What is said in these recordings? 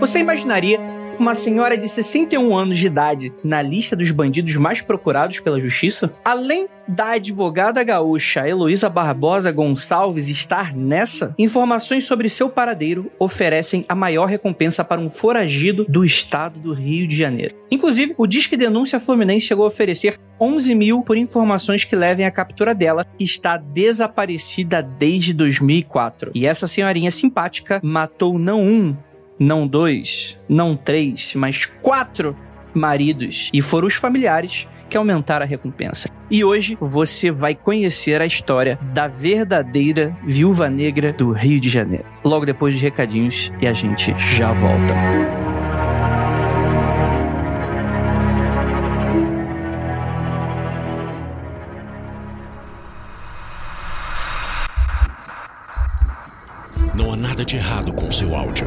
Você imaginaria uma senhora de 61 anos de idade na lista dos bandidos mais procurados pela justiça? Além da advogada gaúcha Heloísa Barbosa Gonçalves estar nessa, informações sobre seu paradeiro oferecem a maior recompensa para um foragido do estado do Rio de Janeiro. Inclusive, o Disque Denúncia Fluminense chegou a oferecer 11 mil por informações que levem à captura dela, que está desaparecida desde 2004. E essa senhorinha simpática matou não um, não dois, não três, mas quatro maridos. E foram os familiares que aumentaram a recompensa. E hoje você vai conhecer a história da verdadeira viúva negra do Rio de Janeiro. Logo depois dos recadinhos e a gente já volta. Não há nada de errado com seu áudio.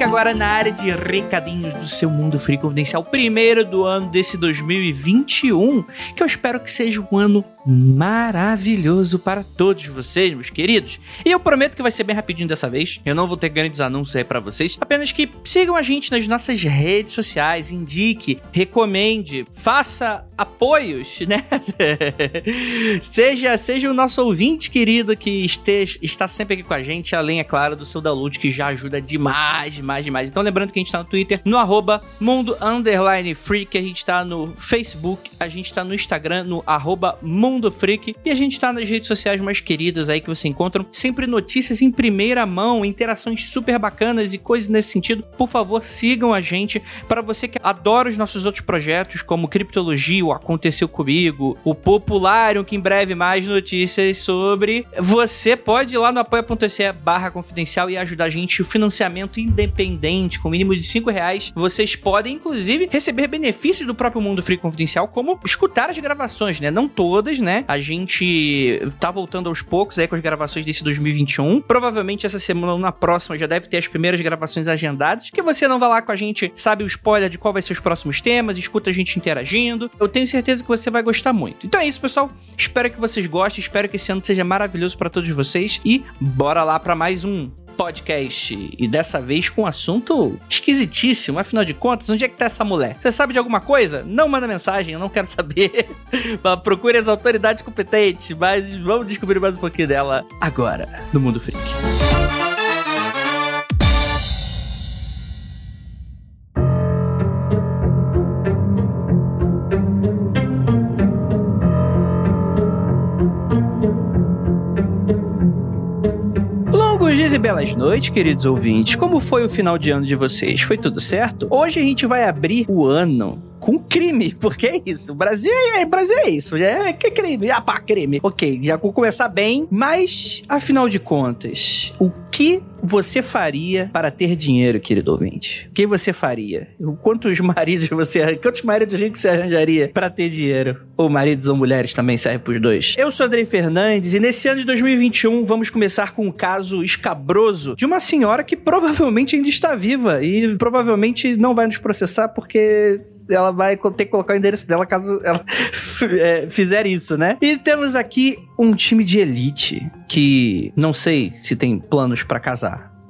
Aqui agora na área de recadinhos do seu Mundo Free Confidencial, primeiro do ano desse 2021, que eu espero que seja um ano maravilhoso para todos vocês, meus queridos. E eu prometo que vai ser bem rapidinho dessa vez. Eu não vou ter grandes anúncios aí para vocês, apenas que sigam a gente nas nossas redes sociais, indique, recomende, faça apoios, né? seja, seja o nosso ouvinte querido que esteja, está sempre aqui com a gente, além, é claro, do seu download que já ajuda demais, demais, demais. Então lembrando que a gente tá no Twitter, no arroba mundo underline freak, a gente tá no Facebook, a gente tá no Instagram, no arroba mundo freak, e a gente tá nas redes sociais mais queridas aí que você encontram sempre notícias em primeira mão, interações super bacanas e coisas nesse sentido. Por favor, sigam a gente. Para você que adora os nossos outros projetos, como Criptologia, o Aconteceu Comigo, o Popularium, que em breve mais notícias sobre, você pode ir lá no apoia.se barra confidencial e ajudar a gente o financiamento independente, com mínimo de 5 reais. Vocês podem, inclusive, receber benefícios do próprio Mundo Free Confidencial, como escutar as gravações, né? Não todas, né? A gente tá voltando aos poucos aí com as gravações desse 2021. Provavelmente essa semana ou na próxima já deve ter as primeiras gravações agendadas. Que você não vai lá com a gente, sabe o spoiler de qual vai ser os próximos temas, escuta a gente interagindo. Eu tenho certeza que você vai gostar muito. Então é isso, pessoal. Espero que vocês gostem, espero que esse ano seja maravilhoso para todos vocês e bora lá para mais um podcast e dessa vez com um assunto esquisitíssimo. Afinal de contas, onde é que tá essa mulher? Você sabe de alguma coisa? Não manda mensagem, eu não quero saber. Procure as autoridades competentes, mas vamos descobrir mais um pouquinho dela agora no Mundo Freak. Belas noites, queridos ouvintes. Como foi o final de ano de vocês? Foi tudo certo? Hoje a gente vai abrir o ano com crime, porque é isso. O Brasil é, Brasil é isso. É que crime. Ah, pá, crime. Ok, já vou começar bem, mas afinal de contas, o que você faria para ter dinheiro, querido ouvinte? O que você faria? Quantos maridos você, quantos maridos ricos você arranjaria para ter dinheiro? Ou maridos ou mulheres também serve pros dois. Eu sou Andrei Fernandes e nesse ano de 2021 vamos começar com um caso escabroso de uma senhora que provavelmente ainda está viva e provavelmente não vai nos processar porque ela vai ter que colocar o endereço dela caso ela é, fizer isso, né? E temos aqui um time de elite que não sei se tem planos para casar.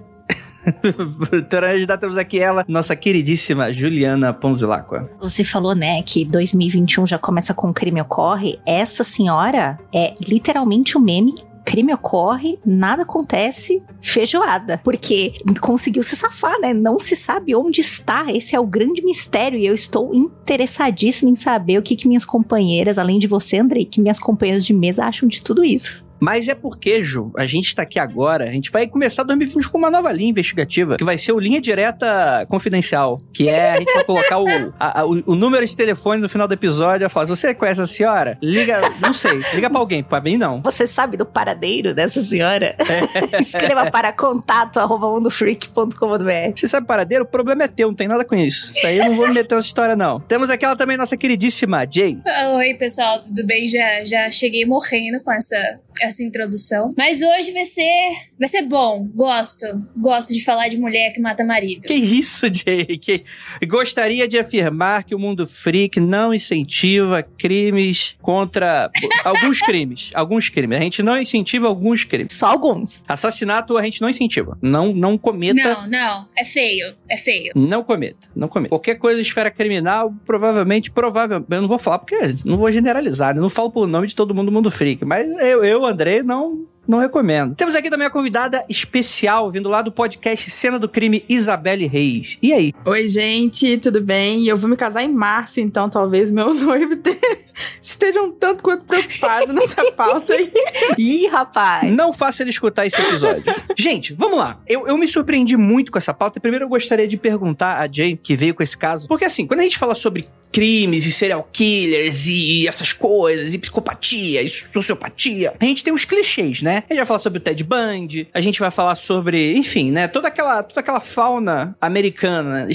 Então, temos aqui ela, nossa queridíssima Juliana Ponzilacqua. Você falou, né, que 2021 já começa com crime ocorre. Essa senhora é literalmente o um meme crime ocorre, nada acontece, feijoada. Porque conseguiu se safar, né? Não se sabe onde está. Esse é o grande mistério. E eu estou interessadíssima em saber o que, que minhas companheiras, além de você, Andrei, que minhas companheiras de mesa acham de tudo isso. Mas é porque, Ju, a gente tá aqui agora, a gente vai começar 2020 com uma nova linha investigativa, que vai ser o Linha Direta Confidencial, que é, a gente vai colocar o, a, a, o, o, número de telefone no final do episódio, vai falar, você conhece a senhora, liga, não sei, liga pra alguém, pra mim não. Você sabe do paradeiro dessa senhora? Escreva para contato arroba mundofreak.com.br Você sabe paradeiro? O problema é teu, não tem nada com isso. Isso aí eu não vou me meter nessa história, não. Temos aquela também, nossa queridíssima Jay. Oi, pessoal, tudo bem? Já, já cheguei morrendo com essa essa introdução. Mas hoje vai ser vai ser bom. Gosto. Gosto de falar de mulher que mata marido. Que isso, Jay? Que... Gostaria de afirmar que o mundo freak não incentiva crimes contra alguns crimes, alguns crimes. A gente não incentiva alguns crimes. Só alguns. Assassinato a gente não incentiva. Não não cometa. Não, não, é feio, é feio. Não cometa, não cometa. Qualquer coisa esfera criminal, provavelmente, provavelmente, eu não vou falar porque não vou generalizar, eu não falo por nome de todo mundo do mundo freak, mas eu, eu André, não não recomendo. Temos aqui também a convidada especial, vindo lá do podcast Cena do Crime, Isabelle Reis. E aí? Oi, gente, tudo bem? Eu vou me casar em março, então talvez meu noivo esteja um tanto quanto preocupado nessa pauta aí. Ih, rapaz! Não faça ele escutar esse episódio. gente, vamos lá. Eu, eu me surpreendi muito com essa pauta. Primeiro eu gostaria de perguntar a Jay, que veio com esse caso, porque assim, quando a gente fala sobre crimes e serial killers e essas coisas, e psicopatia, e sociopatia, a gente tem os clichês, né? A gente vai falar sobre o Ted Bundy, a gente vai falar sobre, enfim, né? Toda aquela, toda aquela fauna americana,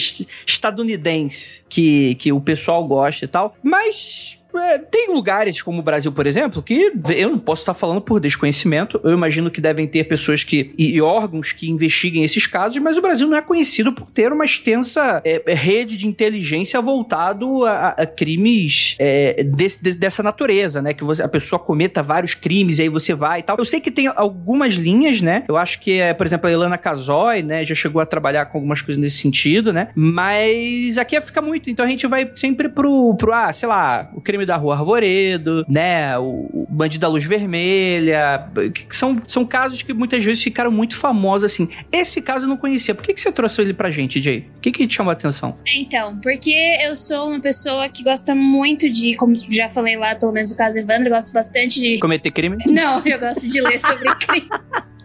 estadunidense que, que o pessoal gosta e tal. Mas é, tem lugares como o Brasil, por exemplo, que eu não posso estar falando por desconhecimento. Eu imagino que devem ter pessoas que e, órgãos que investiguem esses casos, mas o Brasil não é conhecido por ter uma extensa é, é rede de inteligência voltado a, a crimes é, de, de, dessa natureza, né? Que você, a pessoa cometa vários crimes e aí você vai e tal. Eu sei que tem algumas linhas, né? Eu acho que, é, por exemplo, a Ilana Casoy, né? Já chegou a trabalhar com algumas coisas nesse sentido, né? Mas aqui fica muito. Então a gente vai sempre pro, pro ah, sei lá, o crime da Rua Arvoredo, né? O, Bandido da Luz Vermelha. Que são, são casos que muitas vezes ficaram muito famosos, assim. Esse caso eu não conhecia. Por que, que você trouxe ele pra gente, Jay? O que, que te chamou a atenção? Então, porque eu sou uma pessoa que gosta muito de, como já falei lá, pelo menos no caso Evandro, eu gosto bastante de. Cometer crime? Não, eu gosto de ler sobre crime.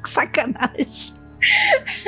Sacanagem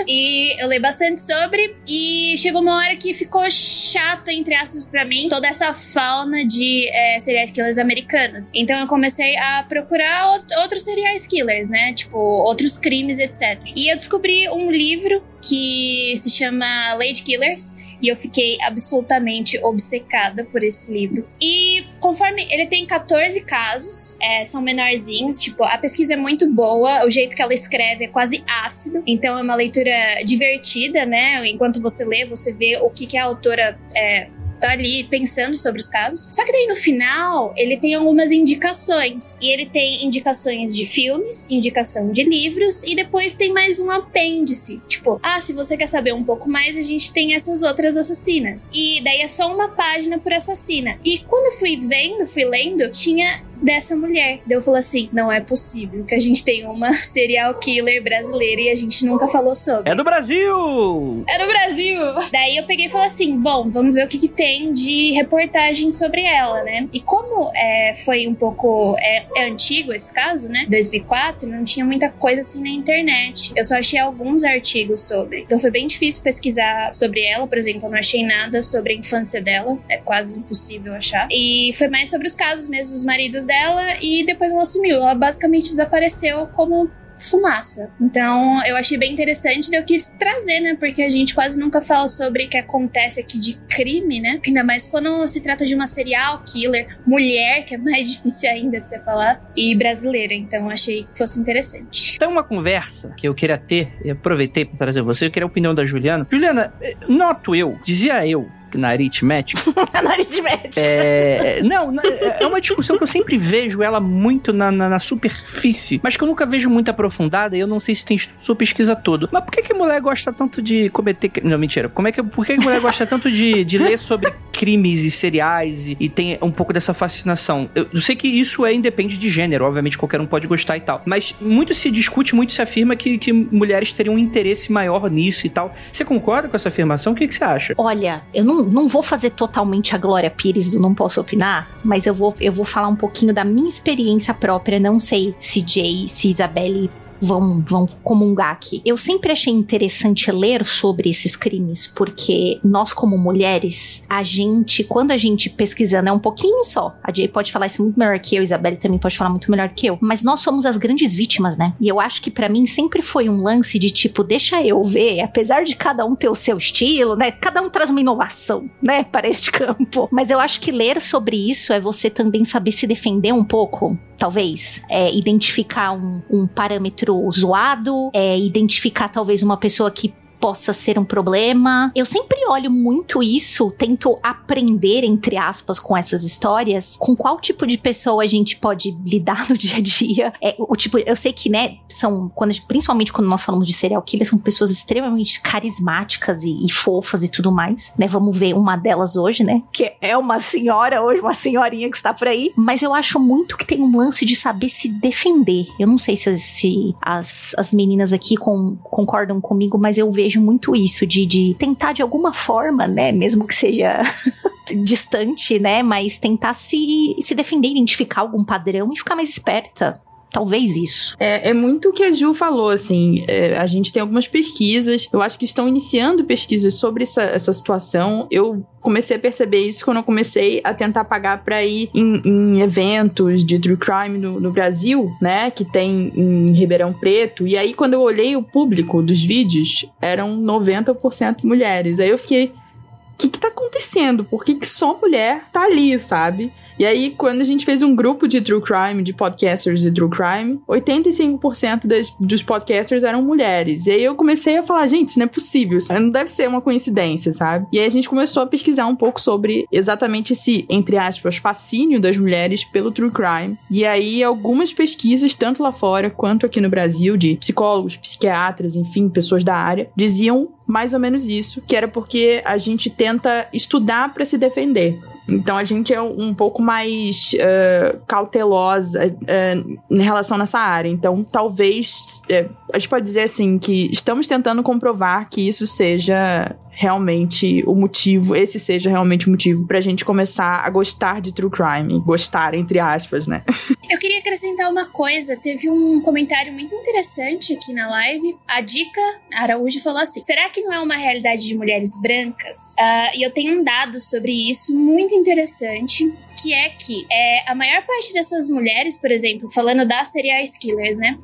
e eu leio bastante sobre. E chegou uma hora que ficou chato, entre aspas, pra mim, toda essa fauna de é, serial killers americanos. Então eu comecei a procurar outros serial killers, né? Tipo, outros crimes, etc. E eu descobri um livro que se chama Lady Killers e eu fiquei absolutamente obcecada por esse livro. E conforme ele tem 14 casos, é, são menorzinhos, tipo, a pesquisa é muito boa, o jeito que ela escreve é quase ácido, então é uma leitura divertida, né? Enquanto você lê, você vê o que, que a autora é, tá ali pensando sobre os casos. Só que daí no final, ele tem algumas indicações. E ele tem indicações de filmes, indicação de livros, e depois tem mais um apêndice. Tipo, ah, se você quer saber um pouco mais, a gente tem essas outras assassinas. E daí é só uma página por assassina. E quando fui vendo, fui lendo, tinha dessa mulher. Daí eu falei assim: não é possível que a gente tenha uma serial killer brasileira e a gente nunca falou sobre. É do Brasil! É do Brasil! Daí eu peguei e falei assim: bom, vamos ver o que, que tem de reportagem sobre ela, né? E como é, foi um pouco. É, é antigo esse caso, né? 2004, não tinha muita coisa assim na internet. Eu só achei alguns artigos sobre. Então foi bem difícil pesquisar sobre ela, por exemplo, eu não achei nada sobre a infância dela. É quase impossível achar. E foi mais sobre os casos mesmo, os maridos dela e depois ela sumiu. Ela basicamente desapareceu como fumaça. Então, eu achei bem interessante, eu quis trazer, né? Porque a gente quase nunca fala sobre o que acontece aqui de crime, né? Ainda mais quando se trata de uma serial killer, mulher, que é mais difícil ainda de você falar, e brasileira. Então, achei que fosse interessante. Então, uma conversa que eu queria ter, e aproveitei para trazer você, eu queria a opinião da Juliana. Juliana, eh, noto eu, dizia eu, na aritmética. na aritmética. É, não, é uma discussão que eu sempre vejo ela muito na, na, na, superfície, mas que eu nunca vejo muito aprofundada e eu não sei se tem sua pesquisa toda. Mas por que, que a mulher gosta tanto de cometer. Não, mentira. Como é que, por que, que a mulher gosta tanto de, de ler sobre crimes e seriais e, e, tem um pouco dessa fascinação? Eu, eu sei que isso é independe de gênero, obviamente qualquer um pode gostar e tal. Mas muito se discute, muito se afirma que, que mulheres teriam um interesse maior nisso e tal. Você concorda com essa afirmação? O que, que você acha? Olha, eu não não, vou fazer totalmente a Glória Pires do Não Posso Opinar, mas eu vou, eu vou falar um pouquinho da minha experiência própria. Não sei se Jay, se Isabelle vão, vão comungar aqui. Eu sempre achei interessante ler sobre esses crimes, porque nós, como mulheres, a gente, quando a gente pesquisando, é um pouquinho só. A Jay pode falar isso muito melhor que eu, Isabelle também pode falar muito melhor que eu. Mas nós somos as grandes vítimas, né? E eu acho que para mim sempre foi um lance de tipo, deixa eu ver, apesar de cada um ter o seu estilo, né? Cada um traz uma inovação, né, para este campo. Mas eu acho que ler sobre isso é você também saber se defender um pouco talvez, é, identificar um, um parâmetro zoado, é, identificar talvez uma pessoa que possa ser um problema. Eu sempre olho muito isso, tento aprender, entre aspas, com essas histórias, com qual tipo de pessoa a gente pode lidar no dia a dia. É, o tipo, eu sei que, né, são, quando, principalmente quando nós falamos de serial killer, são pessoas extremamente carismáticas e, e fofas e tudo mais, né? Vamos ver uma delas hoje, né? Que é uma senhora hoje, uma senhorinha que está por aí. Mas eu acho muito que tem um lance de saber se defender. Eu não sei se, se as, as meninas aqui com, concordam comigo, mas eu vejo vejo muito isso, de, de tentar de alguma forma, né, mesmo que seja distante, né, mas tentar se, se defender, identificar algum padrão e ficar mais esperta. Talvez isso. É, é muito o que a Ju falou, assim. É, a gente tem algumas pesquisas, eu acho que estão iniciando pesquisas sobre essa, essa situação. Eu comecei a perceber isso quando eu comecei a tentar pagar para ir em, em, eventos de true crime no, no, Brasil, né? Que tem em Ribeirão Preto. E aí, quando eu olhei o público dos vídeos, eram 90% mulheres. Aí eu fiquei. O que, que tá acontecendo? Por que, que só mulher tá ali, sabe? E aí, quando a gente fez um grupo de true crime, de podcasters de true crime, 85% das, dos podcasters eram mulheres. E aí eu comecei a falar, gente, isso não é possível, isso não deve ser uma coincidência, sabe? E aí a gente começou a pesquisar um pouco sobre exatamente esse, entre aspas, fascínio das mulheres pelo true crime. E aí algumas pesquisas, tanto lá fora quanto aqui no Brasil, de psicólogos, psiquiatras, enfim, pessoas da área, diziam mais ou menos isso, que era porque a gente tenta estudar para se defender. Então a gente é um pouco mais uh, cautelosa uh, em relação nessa área. Então talvez uh, a gente pode dizer assim que estamos tentando comprovar que isso seja realmente o motivo, esse seja realmente o motivo pra gente começar a gostar de true crime. Gostar, entre aspas, né? Eu queria acrescentar uma coisa. Teve um comentário muito interessante aqui na live. A Dica Araújo falou assim: será que não é uma realidade de mulheres brancas? Uh, e eu tenho um dado sobre isso muito interessante que é que é, a maior parte dessas mulheres, por exemplo, falando das serial killers, né?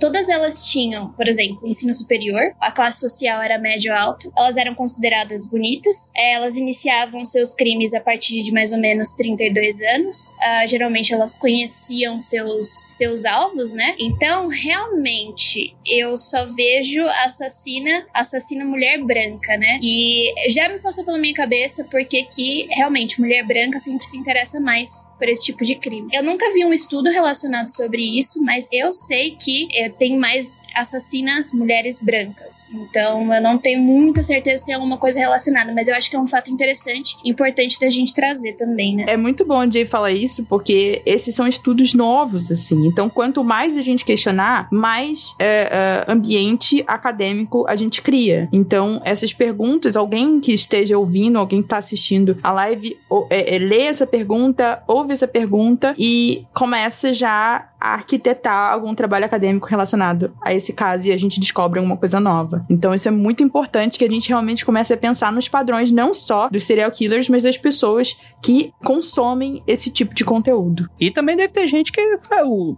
Todas elas tinham, por exemplo, ensino superior, a classe social era médio alto, elas eram consideradas bonitas, é, elas iniciavam seus crimes a partir de mais ou menos 32 anos, uh, geralmente elas conheciam seus, seus alvos, né? Então, realmente, eu só vejo assassina, assassina mulher branca, né? E já me passou pela minha cabeça porque que realmente mulher branca sempre se interessa mais por esse tipo de crime. Eu nunca vi um estudo relacionado sobre isso, mas eu sei que é, tem mais assassinas mulheres brancas. Então eu não tenho muita certeza se tem alguma coisa relacionada, mas eu acho que é um fato interessante e importante da gente trazer também, né? É muito bom a Jay falar isso, porque esses são estudos novos, assim. Então, quanto mais a gente questionar, mais é, é, ambiente acadêmico a gente cria. Então, essas perguntas, alguém que esteja ouvindo, alguém que está assistindo a live, ou, é, é, lê essa pergunta, ouve essa pergunta e começa já arquitetar algum trabalho acadêmico relacionado a esse caso e a gente descobre alguma coisa nova. Então isso é muito importante que a gente realmente comece a pensar nos padrões não só dos serial killers, mas das pessoas que consomem esse tipo de conteúdo. E também deve ter gente que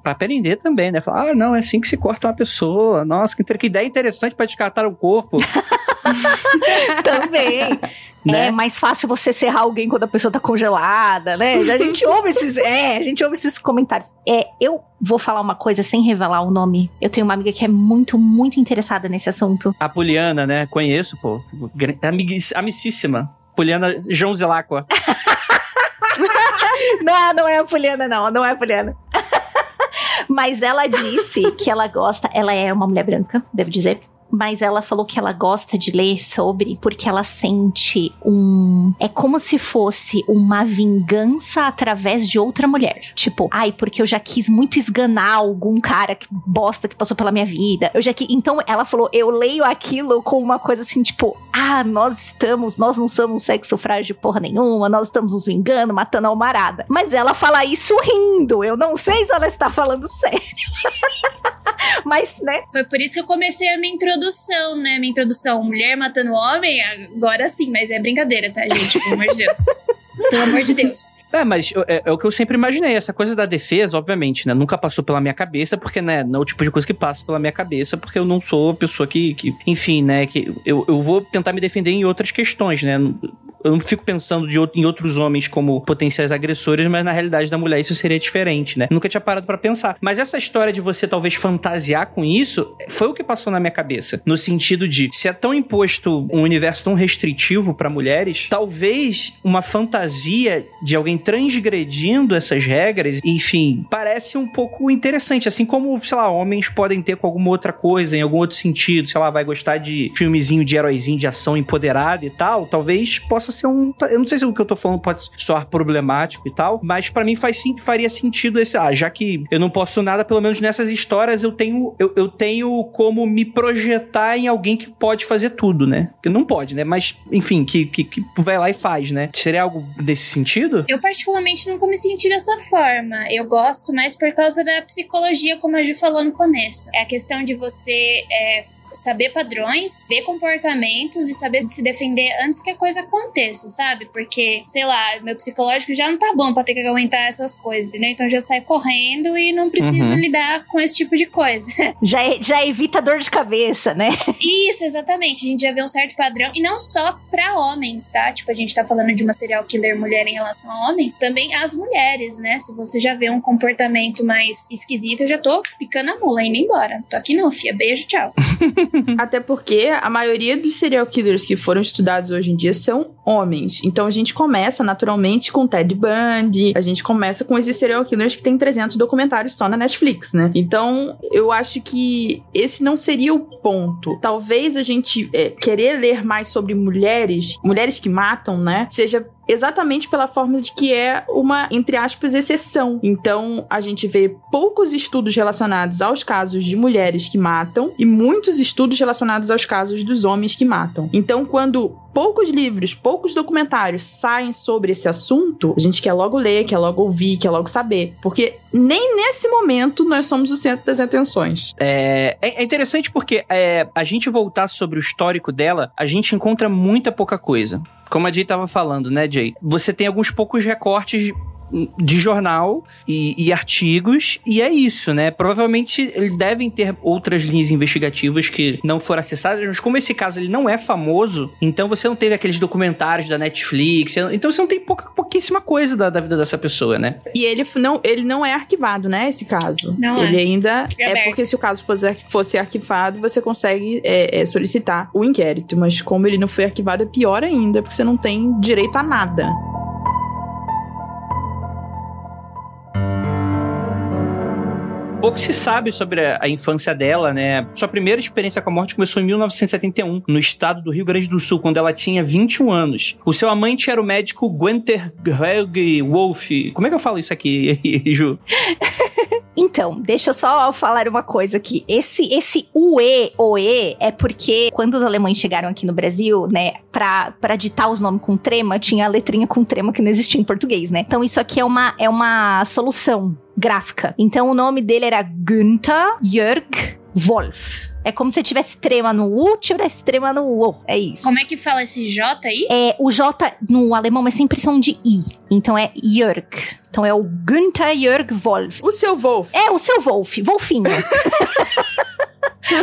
para aprender também, né? Falar, ah, não, é assim que se corta uma pessoa. Nossa, que, que ideia interessante para descartar o corpo. também. Né? É mais fácil você serrar alguém quando a pessoa tá congelada, né? A gente ouve esses, é, a gente ouve esses comentários. É, eu vou falar uma coisa sem revelar o nome. Eu tenho uma amiga que é muito, muito interessada nesse assunto. A Poliana, né? Conheço, pô. Amicíssima. Poliana João Zelacqua. não, não é a Poliana, não. Não é a Poliana. Mas ela disse que ela gosta, ela é uma mulher branca, devo dizer mas ela falou que ela gosta de ler sobre porque ela sente um. É como se fosse uma vingança através de outra mulher. Tipo, ai, porque eu já quis muito esganar algum cara que bosta que passou pela minha vida. Eu já que. Então ela falou, eu leio aquilo com uma coisa assim, tipo, ah, nós estamos, nós não somos sexo frágil porra nenhuma, nós estamos nos vingando, matando a almarada. Mas ela fala isso rindo. Eu não sei se ela está falando sério. Mas, né? Foi por isso que eu comecei a minha introdução, né? Minha introdução, mulher matando homem, agora sim, mas é brincadeira, tá, gente? Pelo amor de Deus. Pelo amor de Deus. É, mas é, é, o que eu sempre imaginei. Essa coisa da defesa, obviamente, né? Nunca passou pela minha cabeça, porque, né? Não é o tipo de coisa que passa pela minha cabeça, porque eu não sou a pessoa que. que enfim, né? Que eu, eu vou tentar me defender em outras questões, né? Eu não fico pensando de, em outros homens como potenciais agressores, mas na realidade da mulher isso seria diferente, né? Nunca tinha parado para pensar. Mas essa história de você talvez fantasiar com isso foi o que passou na minha cabeça. No sentido de, se é tão imposto um universo tão restritivo para mulheres, talvez uma fantasia de alguém transgredindo essas regras, enfim, parece um pouco interessante. Assim como, sei lá, homens podem ter com alguma outra coisa, em algum outro sentido, sei lá, vai gostar de filmezinho de heróizinho de ação empoderada e tal, talvez possa ser um. Eu não sei se o que eu tô falando pode soar problemático e tal, mas para mim faz sim, faria sentido esse. Ah, já que eu não posso nada, pelo menos nessas histórias eu tenho, eu, eu tenho como me projetar em alguém que pode fazer tudo, né? Que não pode, né? Mas, enfim, que, que, que vai lá e faz, né? Seria algo desse sentido? Eu, particularmente, nunca me senti dessa forma. Eu gosto mais por causa da psicologia, como a Ju falou no começo. É a questão de você é, saber padrões, ver comportamentos e saber se defender antes que a coisa aconteça, sabe? Porque, sei lá, meu psicológico já não tá bom pra ter que aguentar essas coisas, né? Então já sai correndo e não preciso uhum. lidar com esse tipo de coisa. Já, já evita dor de cabeça, né? Isso, exatamente. A gente já vê um certo padrão. E não só pra homens, tá? Tipo, a gente tá falando de uma serial killer mulher em relação a homens, também as mulheres, né? Se você já vê um comportamento mais esquisito, eu já tô picando a mula, indo embora. Tô aqui não, fia. Beijo, tchau. Até porque a maioria dos serial killers que foram estudados hoje em dia são homens. Então a gente começa naturalmente com Ted Bundy, a gente começa com esses serial killers que tem 300 documentários só na Netflix, né? Então eu acho que esse não seria o ponto. Talvez a gente é, querer ler mais sobre mulheres, mulheres que matam, né? Seja exatamente pela forma de que é uma, entre aspas, exceção. Então, a gente vê poucos estudos relacionados aos casos de mulheres que matam e muitos estudos relacionados aos casos dos homens que matam. Então, quando poucos livros, poucos documentários saem sobre esse assunto, a gente quer logo ler, quer logo ouvir, quer logo saber. Porque nem nesse momento nós somos o centro das atenções. É, é interessante porque é, a gente voltar sobre o histórico dela, a gente encontra muita pouca coisa. Como a Jay estava falando, né, Jay? Você tem alguns poucos recortes de jornal e, e, artigos, e é isso, né? Provavelmente eles devem ter outras linhas investigativas que não foram acessadas, mas como esse caso ele não é famoso, então você não teve aqueles documentários da Netflix, então você não tem pouca, pouquíssima coisa da, da vida dessa pessoa, né? E ele não, ele não é arquivado, né? Esse caso. Não ele é. ainda. É, é porque se o caso fosse, fosse arquivado, você consegue é, é, solicitar o inquérito, mas como ele não foi arquivado, é pior ainda, porque você não tem direito a nada. Pouco se sabe sobre a, a, infância dela, né? Sua primeira experiência com a morte começou em 1971, no estado do Rio Grande do Sul, quando ela tinha 21 anos. O seu amante era o médico Gunther Helg Wolf. Como é que eu falo isso aqui, Ju? Então, deixa eu só falar uma coisa aqui. Esse esse UE, OE, é porque quando os alemães chegaram aqui no Brasil, né, pra, pra ditar os nomes com trema, tinha a letrinha com trema que não existia em português, né? Então isso aqui é uma, é uma solução gráfica. Então o nome dele era Günther Jörg Wolf. É como se tivesse trema no U, tivesse trema no O. É isso. Como é que fala esse J aí? É, o J no alemão é sempre som de I. Então é Jörg. Então é o Günther Jörg Wolf. O seu Wolf. É, o seu Wolf. Wolfinho.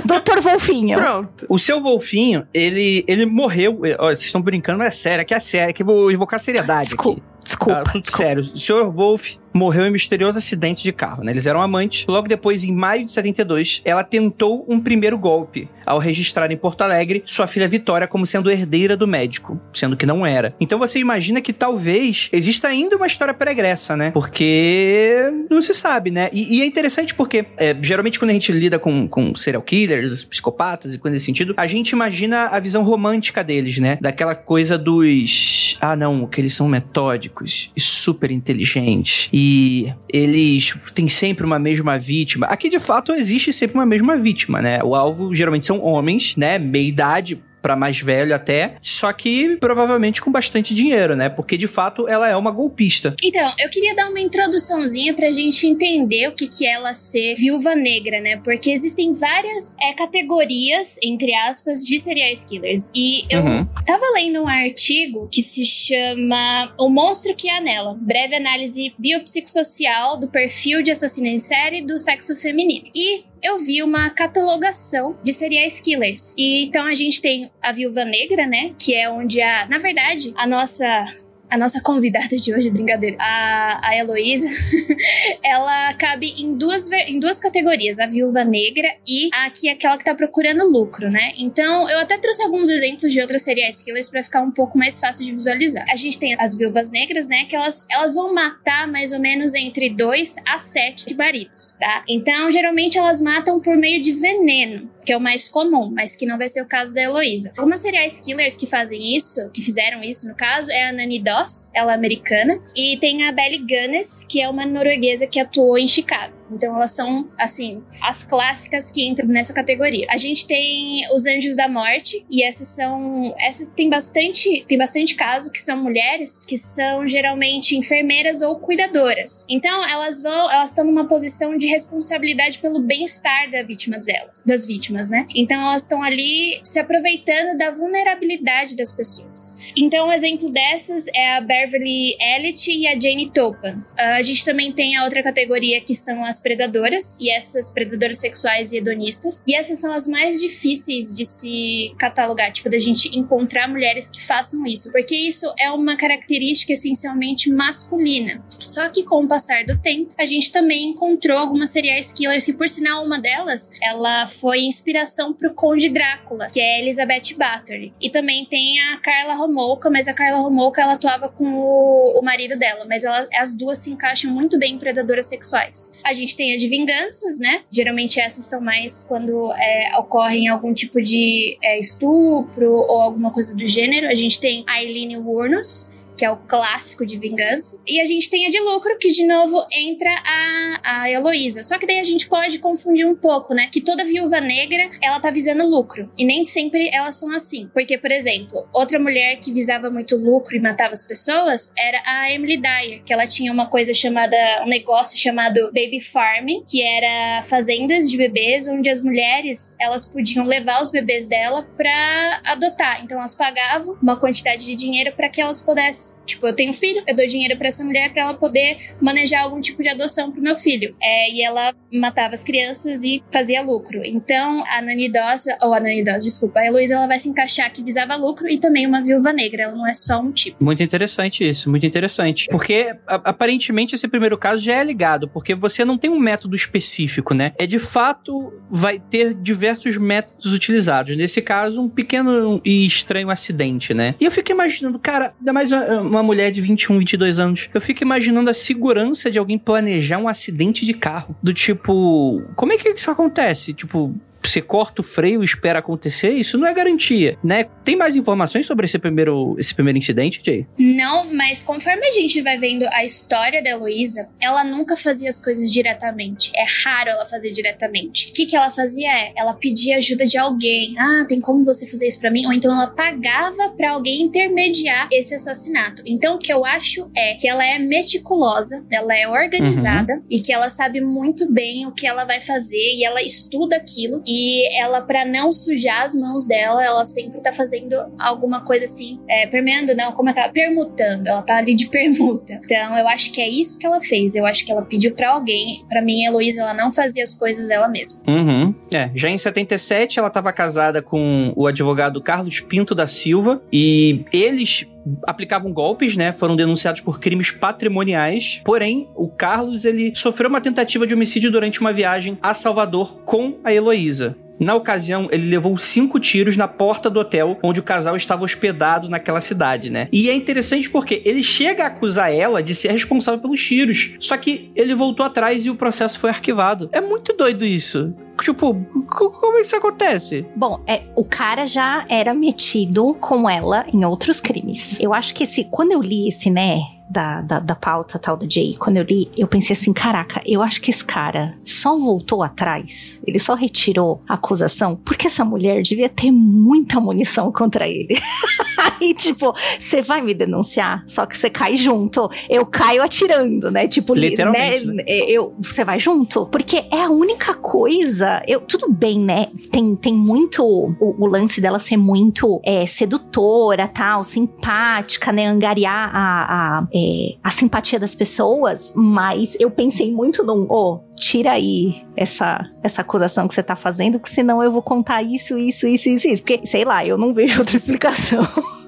Doutor Wolfinho. Pronto. O seu Wolfinho, ele, ele morreu. Ó, vocês estão brincando, mas é sério, aqui é sério, que eu vou invocar seriedade. Desculpa. Aqui. Desculpa. Assunto sério. O Sr. Wolf morreu em misterioso acidente de carro, né? Eles eram amantes. Logo depois, em maio de 72, ela tentou um primeiro golpe ao registrar em Porto Alegre sua filha Vitória como sendo herdeira do médico, sendo que não era. Então você imagina que talvez exista ainda uma história pregressa, né? Porque não se sabe, né? E, e é interessante porque é, geralmente quando a gente lida com, com serial killers, psicopatas e coisas nesse sentido, a gente imagina a visão romântica deles, né? Daquela coisa dos. Ah, não, que eles são metódicos e super inteligentes. E e eles têm sempre uma mesma vítima. Aqui, de fato, existe sempre uma mesma vítima, né? O alvo geralmente são homens, né? Meia idade, para mais velho até, só que provavelmente com bastante dinheiro, né? Porque de fato ela é uma golpista. Então, eu queria dar uma introduçãozinha pra gente entender o que que é ela ser viúva negra, né? Porque existem várias é, categorias, entre aspas, de serial killers. E eu uhum. tava lendo um artigo que se chama O Monstro que há nela, breve análise biopsicossocial do perfil de assassino em série do sexo feminino. E eu vi uma catalogação de serial killers. E então a gente tem a Viúva Negra, né? Que é onde a. Na verdade, a nossa a nossa convidada de hoje, brincadeira, a, a Heloísa, ela cabe em duas, em duas categorias, a viúva negra e aqui aquela que tá procurando lucro, né? Então, eu até trouxe alguns exemplos de outras serial killers para ficar um pouco mais fácil de visualizar. A gente tem as viúvas negras, né? Que elas, elas vão matar mais ou menos entre dois a sete maridos, tá? Então, geralmente elas matam por meio de veneno que é o mais comum, mas que não vai ser o caso da Heloísa. Algumas serial killers que fazem isso, que fizeram isso no caso, é a Nani Doss, ela é americana, e tem a Belly Gunness, que é uma norueguesa que atuou em Chicago. Então elas são, assim, as clássicas que entram nessa categoria. A gente tem os Anjos da Morte, e essas são. Essa tem bastante, tem bastante caso que são mulheres que são geralmente enfermeiras ou cuidadoras. Então elas vão, elas estão numa posição de responsabilidade pelo bem-estar das vítimas delas, das vítimas, né? Então elas estão ali se aproveitando da vulnerabilidade das pessoas. Então, um exemplo dessas é a Beverly Elliott e a Jane Topan. Uh, a gente também tem a outra categoria que são as predadoras, e essas predadoras sexuais e hedonistas. E essas são as mais difíceis de se catalogar, tipo, da gente encontrar mulheres que façam isso, porque isso é uma característica essencialmente masculina. Só que com o passar do tempo, a gente também encontrou algumas serial killers, que por sinal, uma delas, ela foi inspiração pro Conde Drácula, que é Elizabeth Bathory. E também tem a Carla Homolka, mas a Carla Homolka, ela atuava com o, o marido dela, mas ela, as duas se encaixam muito bem em predadoras sexuais. A gente tem a de vinganças, né? Geralmente essas são mais quando é, ocorrem algum tipo de é, estupro ou alguma coisa do gênero. A gente tem a Eileen Wuornos, que é o clássico de vingança. E a gente tem a de lucro, que de novo entra a, a Heloísa. Só que daí a gente pode confundir um pouco, né? Que toda viúva negra, ela tá visando lucro. E nem sempre elas são assim. Porque, por exemplo, outra mulher que visava muito lucro e matava as pessoas era a Emily Dyer, que ela tinha uma coisa chamada, um negócio chamado Baby Farming, que era fazendas de bebês, onde as mulheres, elas podiam levar os bebês dela pra adotar. Então elas pagavam uma quantidade de dinheiro para que elas pudessem Peace. Tipo, eu tenho filho, eu dou dinheiro para essa mulher para ela poder manejar algum tipo de adoção pro meu filho. É, e ela matava as crianças e fazia lucro. Então, a Nani Dossa, ou a Nani Dossa, desculpa, a Heloísa ela vai se encaixar que visava lucro e também uma viúva negra. Ela não é só um tipo. Muito interessante isso, muito interessante. Porque aparentemente esse primeiro caso já é ligado, porque você não tem um método específico, né? É de fato vai ter diversos métodos utilizados. Nesse caso, um pequeno e estranho acidente, né? E eu fico imaginando, cara, ainda mais uma mulher de 21, 22 anos. Eu fico imaginando a segurança de alguém planejar um acidente de carro. Do tipo, como é que isso acontece? Tipo, você corta o freio e espera acontecer, isso não é garantia, né? Tem mais informações sobre esse primeiro, esse primeiro incidente, Jay? Não, mas conforme a gente vai vendo a história da Heloísa, ela nunca fazia as coisas diretamente. É raro ela fazer diretamente. O que, que ela fazia é, ela pedia ajuda de alguém. Ah, tem como você fazer isso para mim? Ou então ela pagava para alguém intermediar esse assassinato. Então o que eu acho é que ela é meticulosa, ela é organizada uhum. e que ela sabe muito bem o que ela vai fazer e ela estuda aquilo e ela, para não sujar as mãos dela, ela sempre tá fazendo alguma coisa assim, é, permeando, não, como é que ela? Permutando. Ela tá ali de permuta. Então, eu acho que é isso que ela fez. Eu acho que ela pediu para alguém. para mim, a Heloísa, ela não fazia as coisas ela mesma. Uhum. É, já em 77, ela tava casada com o advogado Carlos Pinto da Silva e eles aplicavam golpes, né? Foram denunciados por crimes patrimoniais. Porém, o Carlos ele sofreu uma tentativa de homicídio durante uma viagem a Salvador com a Heloísa. Na ocasião, ele levou cinco tiros na porta do hotel onde o casal estava hospedado naquela cidade, né? E é interessante porque ele chega a acusar ela de ser responsável pelos tiros. Só que ele voltou atrás e o processo foi arquivado. É muito doido isso. Tipo, como isso acontece? Bom, é, o cara já era metido com ela em outros crimes. Eu acho que esse, quando eu li esse, né, da, da, da, pauta tal do Jay, quando eu li, eu pensei assim: caraca, eu acho que esse cara só voltou atrás, ele só retirou a acusação porque essa mulher devia ter muita munição contra ele. Aí, tipo, você vai me denunciar, só que você cai junto. Eu caio atirando, né? Tipo, literalmente. Né? né? Eu, você vai junto? Porque é a única coisa. Eu, tudo bem, né? Tem, tem muito o, o lance dela ser muito é, sedutora, tal, simpática, né? Angariar a, a é, a simpatia das pessoas, mas eu pensei muito num, oh, tira aí essa, essa acusação que você tá fazendo, porque senão eu vou contar isso, isso, isso, isso, isso. Porque, sei lá, eu não vejo outra explicação.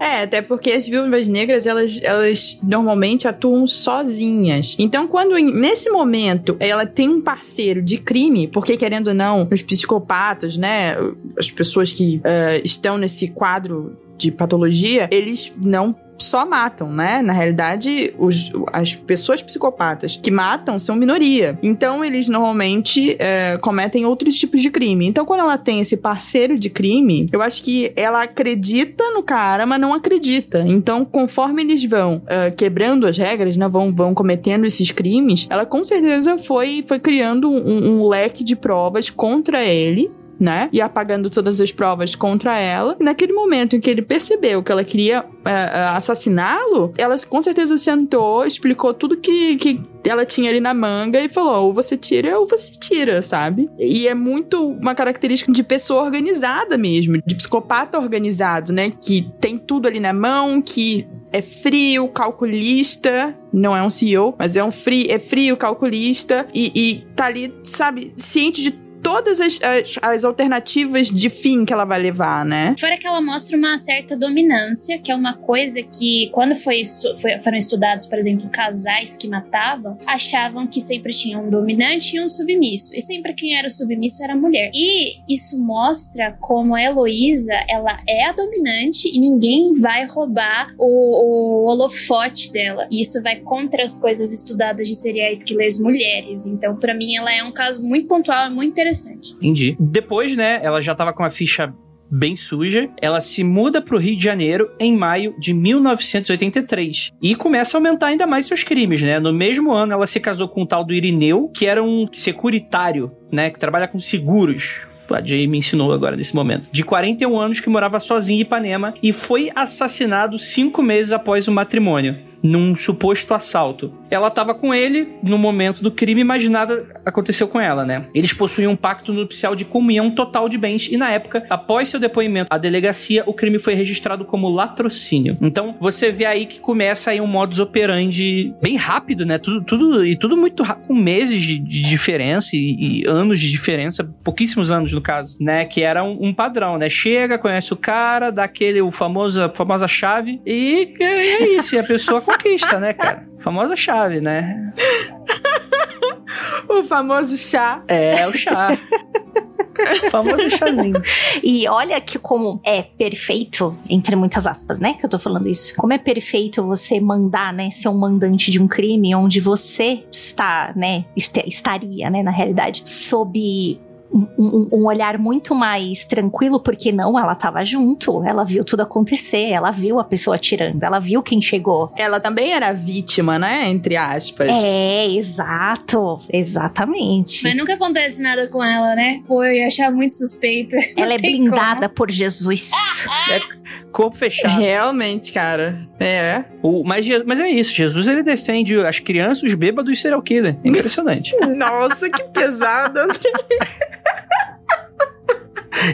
É, até porque as viúvas negras, elas, elas normalmente atuam sozinhas. Então, quando nesse momento ela tem um parceiro de crime, porque querendo ou não, os psicopatas, né, as pessoas que uh, estão nesse quadro de patologia, eles não só matam, né? Na realidade, os, as pessoas psicopatas que matam são minoria. Então, eles normalmente é, cometem outros tipos de crime. Então, quando ela tem esse parceiro de crime, eu acho que ela acredita no cara, mas não acredita. Então, conforme eles vão é, quebrando as regras, né? Vão, vão cometendo esses crimes, ela com certeza foi, foi criando um, um leque de provas contra ele né? E apagando todas as provas contra ela. E naquele momento em que ele percebeu que ela queria é, assassiná-lo, ela com certeza sentou, explicou tudo que, que ela tinha ali na manga e falou: ou você tira ou você tira, sabe? E é muito uma característica de pessoa organizada mesmo, de psicopata organizado, né? Que tem tudo ali na mão, que é frio, calculista, não é um CEO, mas é um frio, é frio, calculista e, e tá ali, sabe, ciente de todas as, as, as, alternativas de fim que ela vai levar, né? Fora que ela mostra uma certa dominância, que é uma coisa que, quando foi, foi, foram estudados, por exemplo, casais que matavam, achavam que sempre tinha um dominante e um submisso. E sempre quem era o submisso era a mulher. E isso mostra como a Heloísa, ela é a dominante e ninguém vai roubar o, o holofote dela. E isso vai contra as coisas estudadas de serial killers mulheres. Então, para mim, ela é um caso muito pontual, muito interessante interessante. Entendi. Depois, né, ela já tava com a ficha bem suja. Ela se muda para o Rio de Janeiro em maio de 1983 e começa a aumentar ainda mais seus crimes, né? No mesmo ano, ela se casou com o tal do Irineu, que era um securitário, né? Que trabalha com seguros. A Jay me ensinou agora nesse momento. De 41 anos que morava sozinho em Ipanema e foi assassinado cinco meses após o matrimônio num suposto assalto. Ela estava com ele no momento do crime, mas nada aconteceu com ela, né? Eles possuíam um pacto nupcial de comunhão total de bens e na época, após seu depoimento à delegacia, o crime foi registrado como latrocínio. Então, você vê aí que começa aí um modus operandi bem rápido, né? Tudo, tudo e tudo muito rápido, com meses de, de diferença e, e, anos de diferença, pouquíssimos anos no caso, né? Que era um, um, padrão, né? Chega, conhece o cara, dá aquele o famoso, a famosa chave e, e é isso, e a pessoa conquista, né, cara? Famosa chave, né? o famoso chá. É, o chá. famoso chazinho. E olha que como é perfeito, entre muitas aspas, né? Que eu tô falando isso. Como é perfeito você mandar, né? Ser um mandante de um crime onde você está, né? estaria, né? Na realidade, sob um, um, olhar muito mais tranquilo, porque não, ela tava junto, ela viu tudo acontecer, ela viu a pessoa atirando, ela viu quem chegou. Ela também era vítima, né? Entre aspas. É, exato, exatamente. Mas nunca acontece nada com ela, né? Pô, eu ia achar muito suspeita. Ela é blindada como. por Jesus. é corpo fechado. Realmente, cara. É. O, mas, mas é isso, Jesus ele defende as crianças, os bêbados e o serial killer. Impressionante. Nossa, que pesado,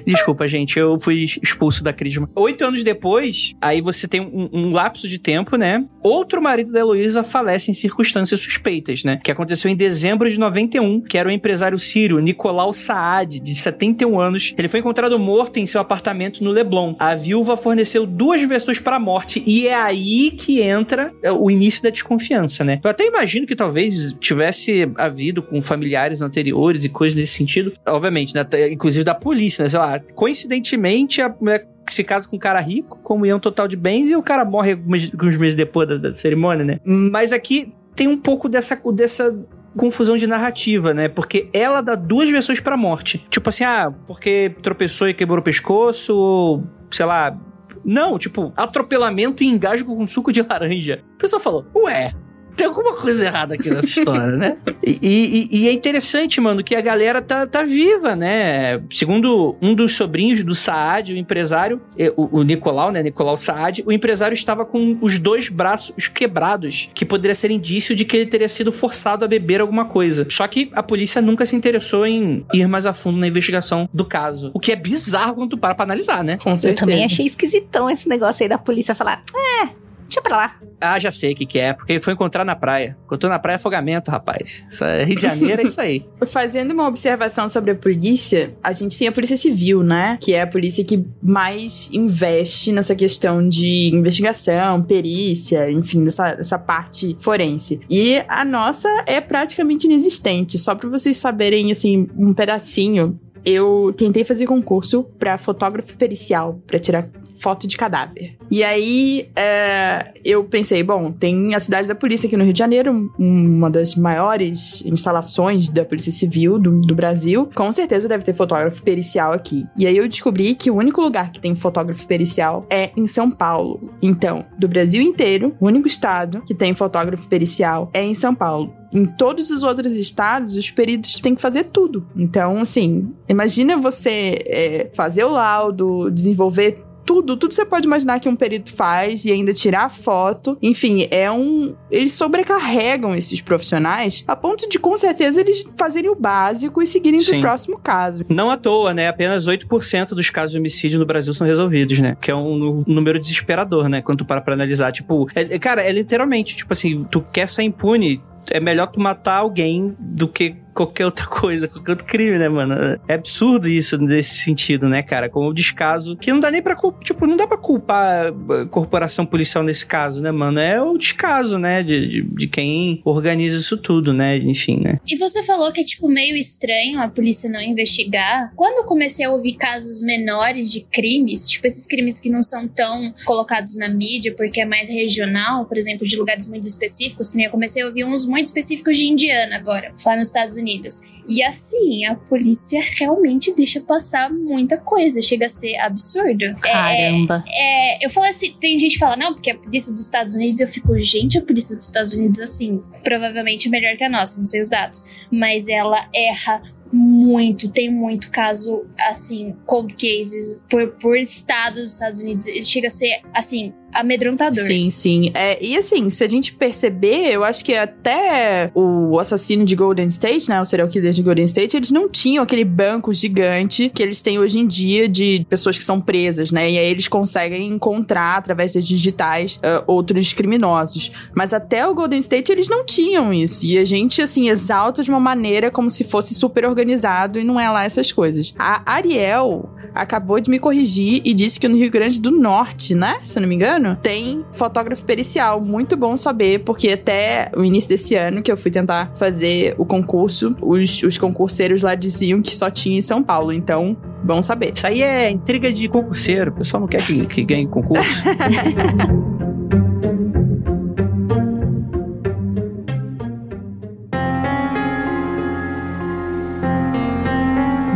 Desculpa, gente, eu fui expulso da Crisma. Oito anos depois, aí você tem um, um lapso de tempo, né? Outro marido da Heloísa falece em circunstâncias suspeitas, né? Que aconteceu em dezembro de 91, que era o empresário sírio Nicolau Saad, de 71 anos. Ele foi encontrado morto em seu apartamento no Leblon. A viúva forneceu duas versões para a morte e é aí que entra o início da desconfiança, né? Eu até imagino que talvez tivesse havido com familiares anteriores e coisas nesse sentido. Obviamente, né? inclusive da polícia, né? Sei lá, coincidentemente a mulher se casa com um cara rico, comunhão total de bens, e o cara morre alguns meses depois da, da cerimônia, né? Mas aqui tem um pouco dessa, dessa confusão de narrativa, né? Porque ela dá duas versões pra morte. Tipo assim, ah, porque tropeçou e quebrou o pescoço, ou, sei lá. Não, tipo, atropelamento e engasgo com suco de laranja. O pessoal falou, ué, tem alguma coisa errada aqui nessa história, né? E, e, e, é interessante, mano, que a galera tá, tá viva, né? Segundo um dos sobrinhos do Saad, o empresário, o, o Nicolau, né? Nicolau Saad, o empresário estava com os dois braços quebrados, que poderia ser indício de que ele teria sido forçado a beber alguma coisa. Só que a polícia nunca se interessou em ir mais a fundo na investigação do caso. O que é bizarro quando tu para pra analisar, né? Com certeza. Eu também achei esquisitão esse negócio aí da polícia falar, é, Deixa pra lá. Ah, já sei o que, que é, porque ele foi encontrar na praia. Encontrou na praia afogamento, rapaz. Isso é Rio de Janeiro é isso aí. Fazendo uma observação sobre a polícia, a gente tem a Polícia Civil, né? Que é a polícia que mais investe nessa questão de investigação, perícia, enfim, dessa, dessa parte forense. E a nossa é praticamente inexistente. Só pra vocês saberem, assim, um pedacinho eu tentei fazer concurso para fotógrafo pericial, para tirar foto de cadáver. E aí é, eu pensei, bom, tem a cidade da polícia aqui no Rio de Janeiro, uma das maiores instalações da Polícia Civil do, do Brasil. Com certeza deve ter fotógrafo pericial aqui. E aí eu descobri que o único lugar que tem fotógrafo pericial é em São Paulo. Então, do Brasil inteiro, o único estado que tem fotógrafo pericial é em São Paulo. Em todos os outros estados, os peritos têm que fazer tudo. Então, assim, imagina você é, fazer o laudo, desenvolver tudo, tudo você pode imaginar que um perito faz e ainda tirar foto. Enfim, é um. Eles sobrecarregam esses profissionais a ponto de, com certeza, eles fazerem o básico e seguirem Sim. pro próximo caso. Não à toa, né? Apenas 8% dos casos de homicídio no Brasil são resolvidos, né? Que é um número desesperador, né? Quando tu para pra analisar. Tipo, é, cara, é literalmente, tipo assim, tu quer ser impune, é melhor tu matar alguém do que qualquer outra coisa, qualquer outro crime, né, mano? É absurdo isso nesse sentido, né, cara? Como o descaso, que não dá nem pra culpar, tipo, não dá pra culpar a corporação policial nesse caso, né, mano? É o descaso, né, de, de, de quem organiza isso tudo, né, enfim, né? E você falou que é, tipo, meio estranho a polícia não investigar. Quando eu comecei a ouvir casos menores de crimes, tipo, esses crimes que não são tão colocados na mídia porque é mais regional, por exemplo, de lugares muito específicos, que nem eu comecei a ouvir uns muito específicos de Indiana agora, lá nos Estados Unidos Unidos. E assim, a polícia realmente deixa passar muita coisa, chega a ser absurdo. É, Caramba. É, é, eu falo assim, tem gente que fala, não, porque a polícia dos Estados Unidos, eu fico, gente, a polícia dos Estados Unidos, assim, provavelmente melhor que a nossa, não sei os dados, mas ela erra muito, tem muito caso, assim, cold cases por, por estado dos Estados Unidos. Chega a ser, assim, amedrontador. Sim, sim. É, e assim, se a gente perceber, eu acho que até o assassino de Golden State, né? O serial killer de Golden State, eles não tinham aquele banco gigante que eles têm hoje em dia de pessoas que são presas, né? E aí eles conseguem encontrar, através das digitais, uh, outros criminosos. Mas até o Golden State, eles não tinham isso. E a gente, assim, exalta de uma maneira como se fosse super organizado e não é lá essas coisas. A Ariel acabou de me corrigir e disse que no Rio Grande do Norte, né? Se eu não me engano, ano tem fotógrafo pericial. Muito bom saber, porque até o início desse ano, que eu fui tentar fazer o concurso, os, os concurseiros lá diziam que só tinha em São Paulo. Então, bom saber. Isso aí é intriga de concurseiro. O pessoal não quer que, que ganhe concurso.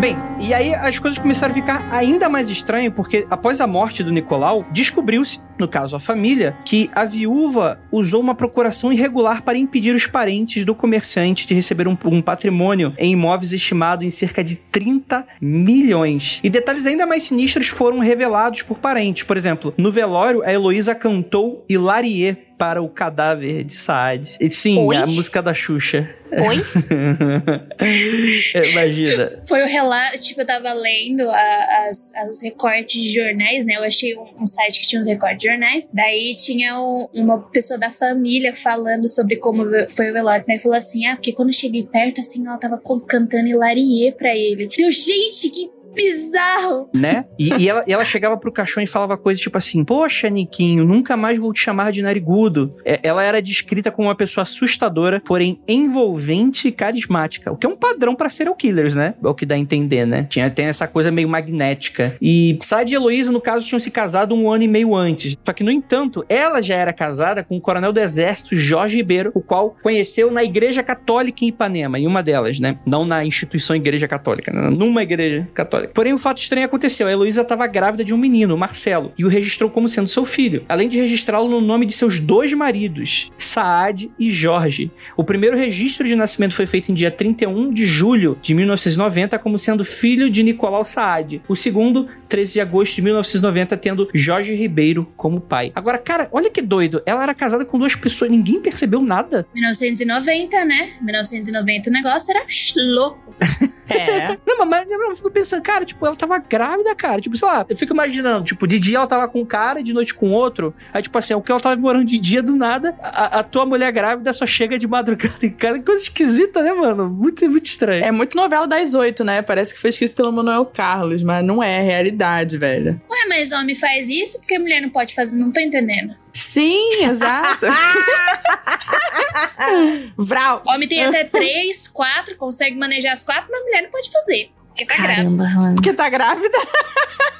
Bem, e aí as coisas começaram a ficar ainda mais estranhas, porque após a morte do Nicolau, descobriu-se no caso a família, que a viúva usou uma procuração irregular para impedir os parentes do comerciante de receber um, um patrimônio em imóveis estimado em cerca de 30 milhões. E detalhes ainda mais sinistros foram revelados por parentes. Por exemplo, no velório, a Heloísa cantou Hilarie para o cadáver de Saad. E sim, Oi? a música da Xuxa. Oi? Imagina. Foi o relato, tipo, eu tava lendo a- as, os recortes de jornais, né? Eu achei um, um site que tinha uns recortes de jornais. Daí tinha um- uma pessoa da família falando sobre como foi o velório. Daí falou assim: ah, porque quando eu cheguei perto, assim, ela tava cantando Hilarie pra ele. Deu, gente, que bizarro! né? E, e ela, e ela chegava pro cachorro e falava coisas tipo assim: Poxa, Niquinho, nunca mais vou te chamar de narigudo. É, ela era descrita como uma pessoa assustadora, porém envolvente e carismática. O que é um padrão pra serial killers, né? É o que dá a entender, né? Tinha, tem essa coisa meio magnética. E Sad e Heloísa, no caso, tinham se casado um ano e meio antes. Só que, no entanto, ela já era casada com o coronel do exército Jorge Ribeiro, o qual conheceu na Igreja Católica em Ipanema, em uma delas, né? Não na instituição Igreja Católica, né? numa igreja católica. Porém, o fato estranho aconteceu. A Heloísa estava grávida de um menino, Marcelo, e o registrou como sendo seu filho, além de registrá-lo no nome de seus dois maridos, Saad e Jorge. O primeiro registro de nascimento foi feito em dia 31 de julho de 1990, como sendo filho de Nicolau Saad. O segundo, 13 de agosto de 1990, tendo Jorge Ribeiro como pai. Agora, cara, olha que doido. Ela era casada com duas pessoas, ninguém percebeu nada. 1990, né? 1990 o negócio era louco. É. Não, mas eu fico pensando, cara, tipo, ela tava grávida, cara. Tipo, sei lá, eu fico imaginando, tipo, de dia ela tava com um cara e de noite com outro. Aí, tipo assim, o que ela tava morando de dia do nada, a, a tua mulher grávida só chega de madrugada em casa. Que coisa esquisita, né, mano? Muito, muito estranho. É muito novela das oito, né? Parece que foi escrito pelo Manuel Carlos, mas não é, é realidade, velho. Ué, mas homem faz isso porque mulher não pode fazer, não tô entendendo. Sim, exato. Vral. Homem tem até três, quatro, consegue manejar as quatro, mas mulher não pode fazer. Porque tá grávida. Caramba, mano. Porque tá grávida?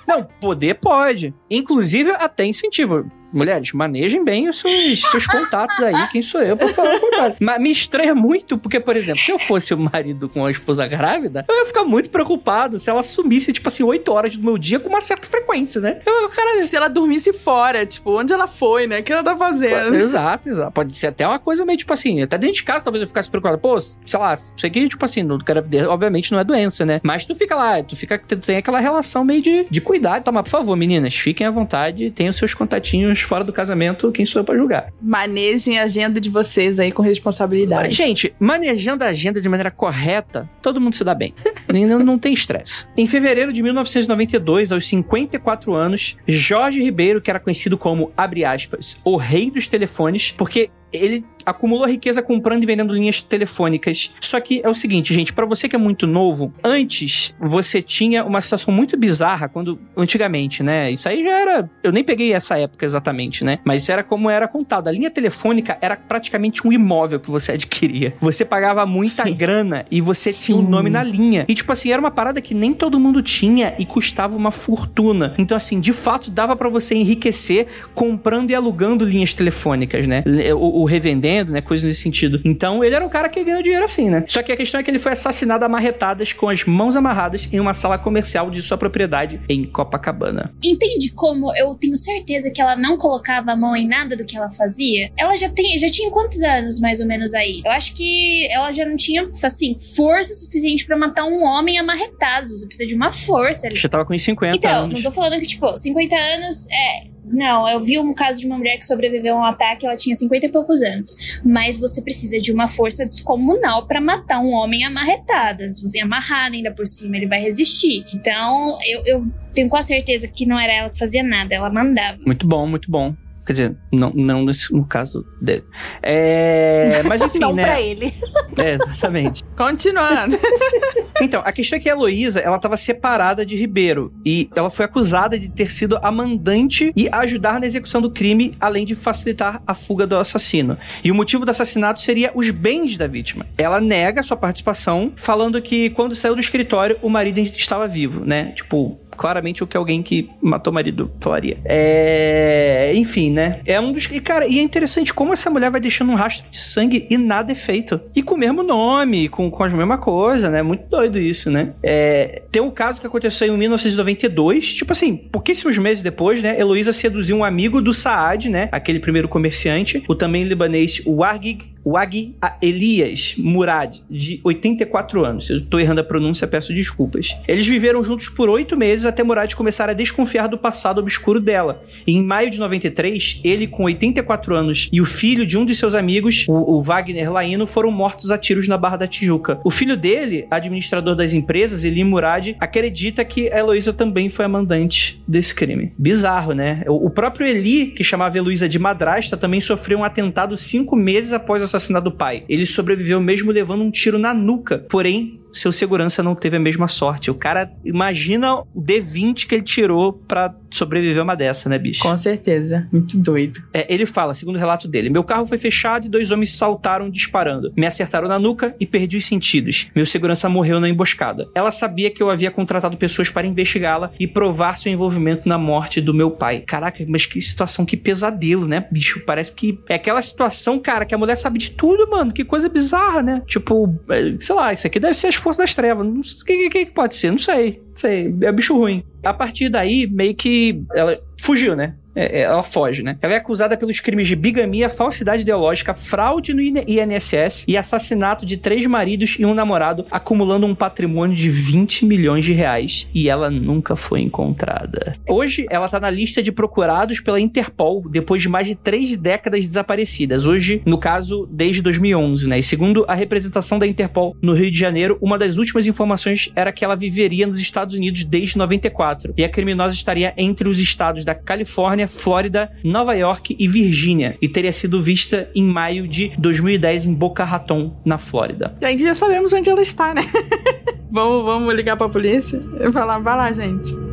Não, poder pode. Inclusive, até incentivo. Mulheres, manejem bem os seus, seus contatos aí. Quem sou eu pra falar o contrário? Mas me estranha muito, porque, por exemplo, se eu fosse o marido com a esposa grávida, eu ia ficar muito preocupado se ela sumisse, tipo assim, 8 horas do meu dia com uma certa frequência, né? Eu, cara, Se ela dormisse fora, tipo, onde ela foi, né? O que ela tá fazendo? Exato, exato. Pode ser até uma coisa meio tipo assim, até dentro de casa talvez eu ficasse preocupado. Pô, sei lá, isso aqui, tipo assim, gravidez, obviamente não é doença, né? Mas tu fica lá, tu fica, tu tem aquela relação meio de, de cuidado. Toma, por favor, meninas, fiquem à vontade, tenham seus contatinhos fora do casamento, quem sou eu pra julgar. Manejem a agenda de vocês aí com responsabilidade. Gente, manejando a agenda de maneira correta, todo mundo se dá bem. Não, não tem estresse. Em fevereiro de 1992, aos 54 anos, Jorge Ribeiro, que era conhecido como, abre aspas, o rei dos telefones, porque ele acumulou riqueza comprando e vendendo linhas telefônicas. Só que é o seguinte, gente, pra você que é muito novo, antes você tinha uma situação muito bizarra quando antigamente, né? Isso aí já era, eu nem peguei essa época exatamente, né? Mas isso era como era contado. A linha telefônica era praticamente um imóvel que você adquiria. Você pagava muita Sim. grana e você tinha o Sim. nome na linha. E tipo assim, era uma parada que nem todo mundo tinha e custava uma fortuna. Então assim, de fato dava pra você enriquecer comprando e alugando linhas telefônicas, né? O, o revendendo, né? Coisas nesse sentido. Então ele era um cara que ganhou dinheiro assim, né? Só que a questão é que ele foi assassinado a marretadas com as mãos amarradas em uma sala comercial de sua propriedade em Copacabana. Entende como eu tenho certeza que ela não colocava a mão em nada do que ela fazia? Ela já tem, já tinha quantos anos mais ou menos aí? Eu acho que ela já não tinha, assim, força suficiente pra matar um homem amarretado. Você precisa de uma força. ali. Já tava com uns 50 Então, anos. não tô falando que, tipo, 50 anos é. Não, eu vi um caso de uma mulher que sobreviveu a um ataque, ela tinha 50 e poucos anos. Mas você precisa de uma força descomunal pra matar um homem amarretada. Se você amarrar ainda por cima, ele vai resistir. Então, eu, eu tenho quase certeza que não era ela que fazia nada, ela mandava. Muito bom, muito bom. Quer dizer, não, não nesse, no caso dele. É, mas enfim, não né? pra ele. É, exatamente. Continuando. Então, a questão é que a Heloísa, ela estava separada de Ribeiro e ela foi acusada de ter sido a mandante e ajudar na execução do crime, além de facilitar a fuga do assassino. E o motivo do assassinato seria os bens da vítima. Ela nega sua participação, falando que quando saiu do escritório, o marido estava vivo, né? Tipo, claramente o que alguém que matou o marido falaria. É. Enfim, né? É um dos. E, cara, e é interessante como essa mulher vai deixando um rastro de sangue e nada é feito. E com o mesmo nome, com, com a mesma coisa, né? Muito doido isso, né? É... Tem um caso que aconteceu em 1992, tipo assim, pouquíssimos meses depois, né? Heloísa seduziu um amigo do Saad, né? Aquele primeiro comerciante, o também libanês Wargig Wagi Elias Murad, de 84 anos. Eu tô errando a pronúncia, peço desculpas. Eles viveram juntos por oito meses até Murad começar a desconfiar do passado obscuro dela. E em maio de 93, ele, com 84 anos, e o filho de um de seus amigos, o, o Wagner Laino, foram mortos a tiros na Barra da Tijuca. O filho dele, administrador das empresas, Eli Murad, acredita que a Heloísa também foi a mandante desse crime. Bizarro, né? O, o próprio Eli, que chamava Heloísa de madrasta, também sofreu um atentado cinco meses após a assassinato do pai. Ele sobreviveu mesmo levando um tiro na nuca, porém seu segurança não teve a mesma sorte. O cara, imagina o D20 que ele tirou para sobreviver uma dessa, né, bicho? Com certeza. Muito doido. É, ele fala, segundo o relato dele: Meu carro foi fechado e dois homens saltaram disparando. Me acertaram na nuca e perdi os sentidos. Meu segurança morreu na emboscada. Ela sabia que eu havia contratado pessoas para investigá-la e provar seu envolvimento na morte do meu pai. Caraca, mas que situação, que pesadelo, né, bicho? Parece que é aquela situação, cara, que a mulher sabe de tudo, mano. Que coisa bizarra, né? Tipo, é, sei lá, isso aqui deve ser as forças das trevas. O que, que, que pode ser? Não sei. Sei. É bicho ruim. A partir daí, meio que ela fugiu, né? É, é, ela foge, né? Ela é acusada pelos crimes de bigamia, falsidade ideológica, fraude no INSS e assassinato de três maridos e um namorado, acumulando um patrimônio de 20 milhões de reais. E ela nunca foi encontrada. Hoje, ela tá na lista de procurados pela Interpol depois de mais de três décadas desaparecidas. Hoje, no caso, desde 2011, né? E segundo a representação da Interpol no Rio de Janeiro, uma das últimas informações era que ela viveria nos Estados Unidos desde 94 e a criminosa estaria entre os estados da Califórnia, Flórida, Nova York e Virgínia e teria sido vista em maio de 2010 em Boca Raton, na Flórida. E aí já sabemos onde ela está, né? vamos, vamos ligar pra polícia e falar, vai lá, gente.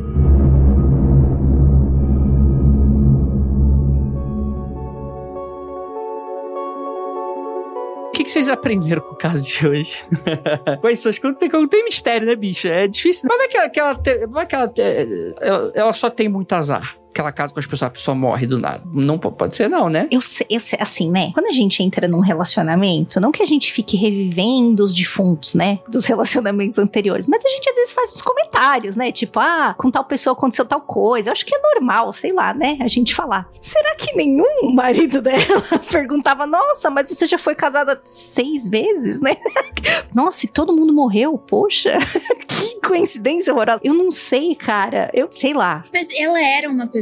Que, vocês aprenderam com o caso de hoje? Quais são as coisas? Tem, tem mistério, né, bicho? É difícil. Mas vai que ela, que ela, te- vai que ela, te- ela, ela só tem muito azar. Aquela casa com as pessoas, a pessoa morre do nada. Não po- pode ser, não, né? Eu sei, eu sei, assim, né? Quando a gente entra num relacionamento, não que a gente fique revivendo os defuntos, né? Dos relacionamentos anteriores, mas a gente às vezes faz uns comentários, né? Tipo, ah, com tal pessoa aconteceu tal coisa. Eu acho que é normal, sei lá, né? A gente falar. Será que nenhum marido dela perguntava, nossa, mas você já foi casada seis vezes, né? nossa, e todo mundo morreu? Poxa, que coincidência horrorosa. Eu não sei, cara. Eu sei lá. Mas ela era uma pessoa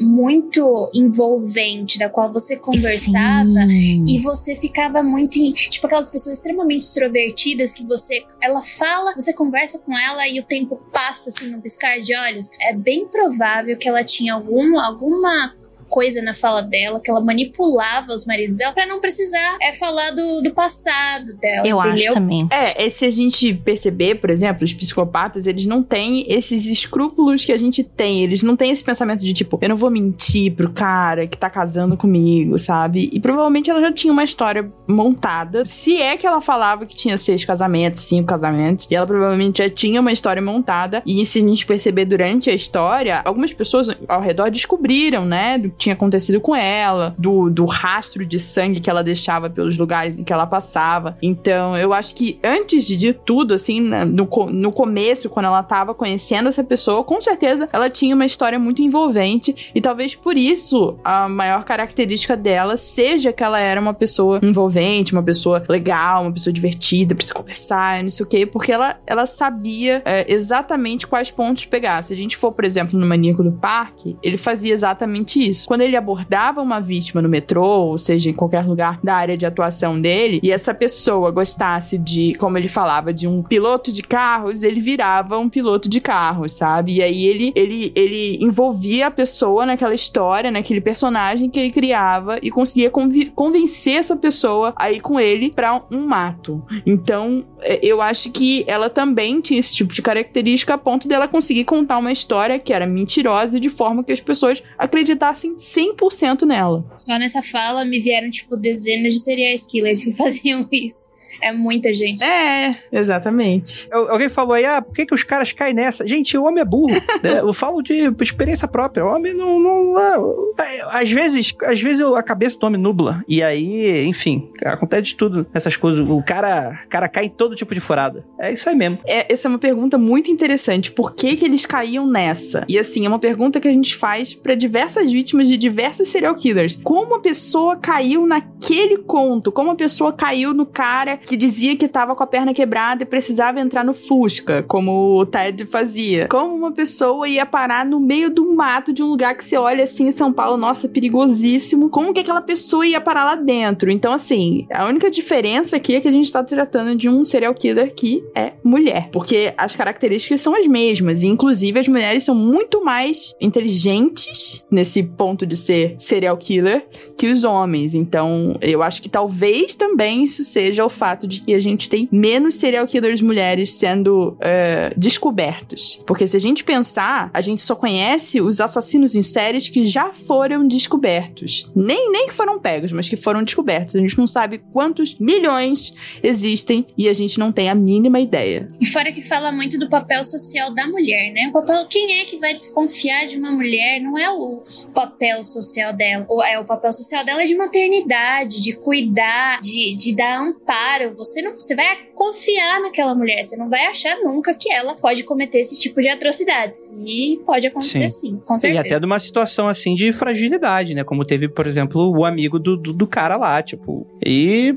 muito envolvente, da qual você conversava. Sim. E você ficava muito em, tipo aquelas pessoas extremamente extrovertidas que você, ela fala, você conversa com ela e o tempo passa assim num piscar de olhos. É bem provável que ela tinha algum, alguma coisa na fala dela, que ela manipulava os maridos dela pra não precisar é falar do, do passado dela, Eu acho entendeu? também. É, e se a gente perceber, por exemplo, os psicopatas, eles não têm esses escrúpulos que a gente tem. Eles não têm esse pensamento de tipo, eu não vou mentir pro cara que tá casando comigo, sabe? E provavelmente ela já tinha uma história montada. Se é que ela falava que tinha seis casamentos, cinco casamentos, e ela provavelmente já tinha uma história montada. E se a gente perceber durante a história, algumas pessoas ao redor descobriram, né, tinha acontecido com ela, do, do rastro de sangue que ela deixava pelos lugares em que ela passava. Então, eu acho que antes de, tudo, assim, no, no começo, quando ela tava conhecendo essa pessoa, com certeza ela tinha uma história muito envolvente e talvez por isso a maior característica dela seja que ela era uma pessoa envolvente, uma pessoa legal, uma pessoa divertida pra se conversar, não sei o quê, porque ela, ela sabia é, exatamente quais pontos pegar. Se a gente for, por exemplo, no Maníaco do Parque, ele fazia exatamente isso. Quando ele abordava uma vítima no metrô, ou seja, em qualquer lugar da área de atuação dele, e essa pessoa gostasse de, como ele falava, de um piloto de carros, ele virava um piloto de carros, sabe? E aí ele, ele, ele envolvia a pessoa naquela história, naquele personagem que ele criava e conseguia convencer essa pessoa a ir com ele pra um mato. Então, eu acho que ela também tinha esse tipo de característica a ponto dela conseguir contar uma história que era mentirosa de forma que as pessoas acreditassem 100% nela. Só nessa fala me vieram, tipo, dezenas de serial killers que faziam isso. É muita gente. É, exatamente. Al- Alguém falou aí, ah, por que, que os caras caem nessa? Gente, o homem é burro. né? Eu falo de experiência própria. O homem não. não é, às vezes, às vezes eu- a cabeça do homem nubla. E aí, enfim, acontece de tudo. Essas coisas. O cara, o cara cai em todo tipo de furada. É isso aí mesmo. É, essa é uma pergunta muito interessante. Por que, que eles caíam nessa? E assim, é uma pergunta que a gente faz pra diversas vítimas de diversos serial killers. Como a pessoa caiu naquele conto? Como a pessoa caiu no cara que dizia que tava com a perna quebrada e precisava entrar no Fusca, como o Ted fazia? Como uma pessoa ia parar no meio do mato de um lugar que você olha assim em São Paulo, nossa, perigosíssimo. Como que aquela pessoa ia parar lá dentro? Então, assim, a única diferença aqui é que a gente tá tratando de um serial killer que é mulher. Porque as características são as mesmas. E, inclusive, as mulheres são muito mais inteligentes nesse ponto de ser serial killer que os homens. Então, eu acho que talvez também isso seja o fato de que a gente tem menos serial killers mulheres sendo é, descobertos. Porque se a gente pensar, a gente só conhece os assassinos em séries que já foram descobertos. Nem, nem que foram pegos, mas que foram descobertos. A gente não sabe quantos milhões existem e a gente não tem a mínima ideia. E fora que fala muito do papel social da mulher, né? O papel, quem é que vai desconfiar de uma mulher? Não é o papel social dela. É, o papel social dela é de maternidade, de cuidar, de, de dar amparo. Você não você vai confiar naquela mulher. Você não vai achar nunca que ela pode cometer esse tipo de atrocidades. E pode acontecer sim, com E certeza. até de uma situação assim de fragilidade, né? Como teve, por exemplo, o amigo do, do, do cara lá, tipo. E,